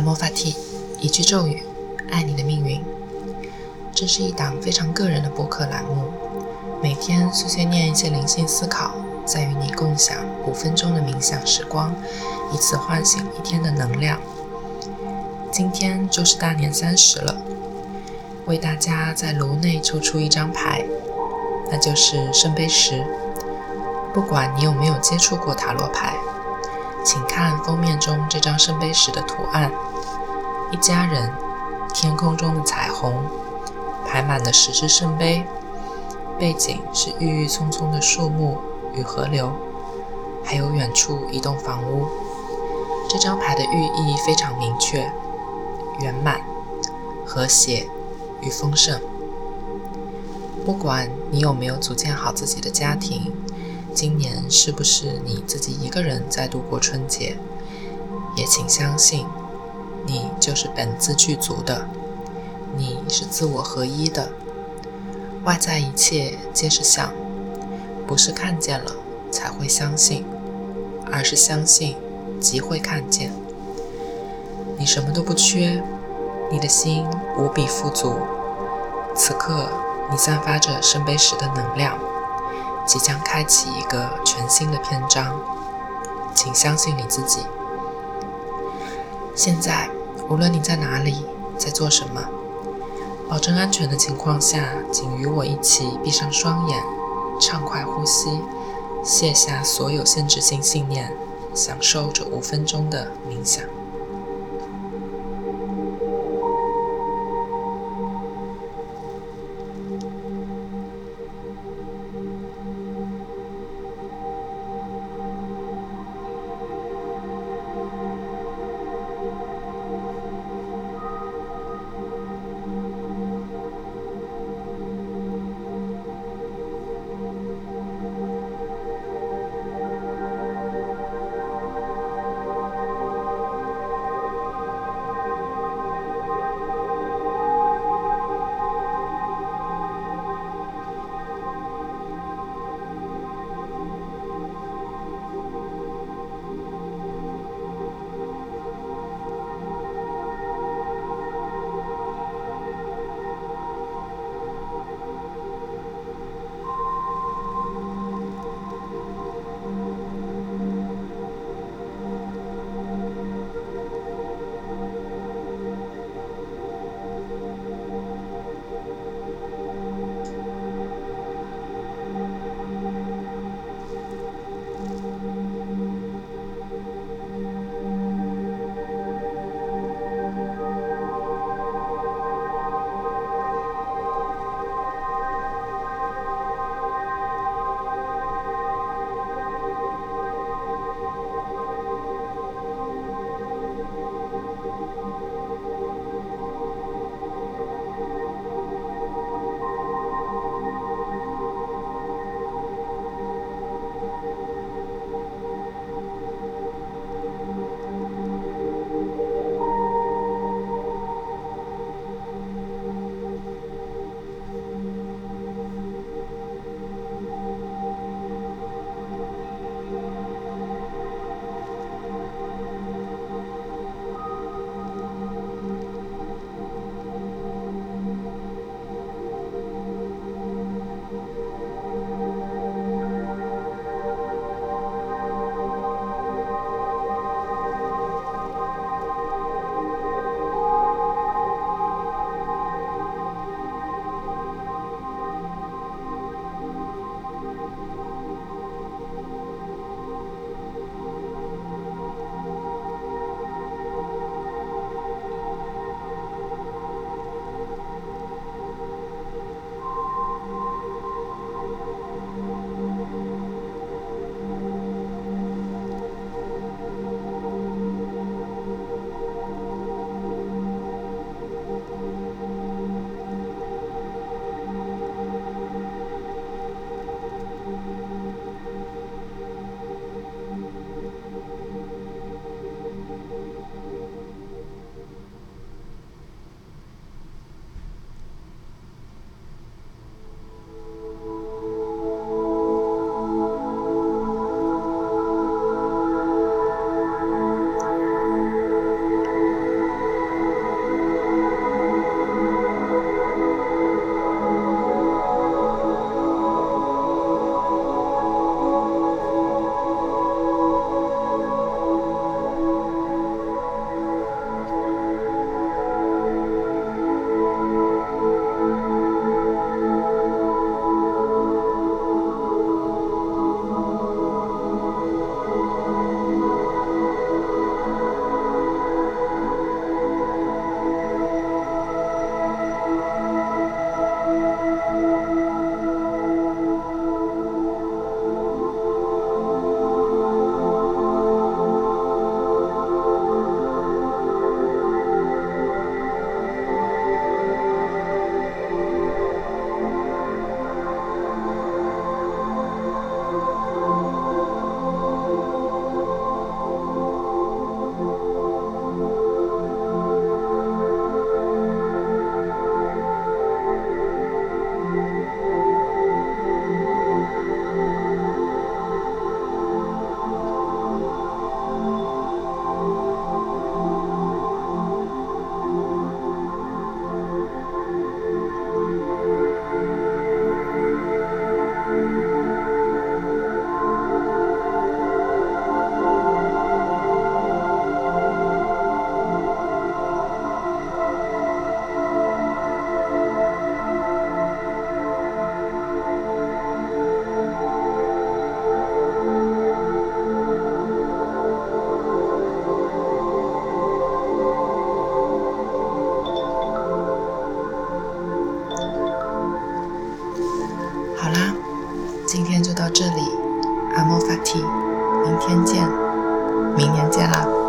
魔法 T，一句咒语，爱你的命运。这是一档非常个人的播客栏目，每天碎碎念一些灵性思考，再与你共享五分钟的冥想时光，以此唤醒一天的能量。今天就是大年三十了，为大家在炉内抽出一张牌，那就是圣杯十。不管你有没有接触过塔罗牌。请看封面中这张圣杯十的图案：一家人，天空中的彩虹，排满了十只圣杯，背景是郁郁葱葱的树木与河流，还有远处一栋房屋。这张牌的寓意非常明确：圆满、和谐与丰盛。不管你有没有组建好自己的家庭。今年是不是你自己一个人在度过春节？也请相信，你就是本自具足的，你是自我合一的。外在一切皆是相，不是看见了才会相信，而是相信即会看见。你什么都不缺，你的心无比富足。此刻，你散发着圣杯十的能量。即将开启一个全新的篇章，请相信你自己。现在，无论你在哪里，在做什么，保证安全的情况下，请与我一起闭上双眼，畅快呼吸，卸下所有限制性信念，享受这五分钟的冥想。这里。阿莫法提明天见。明年见啦。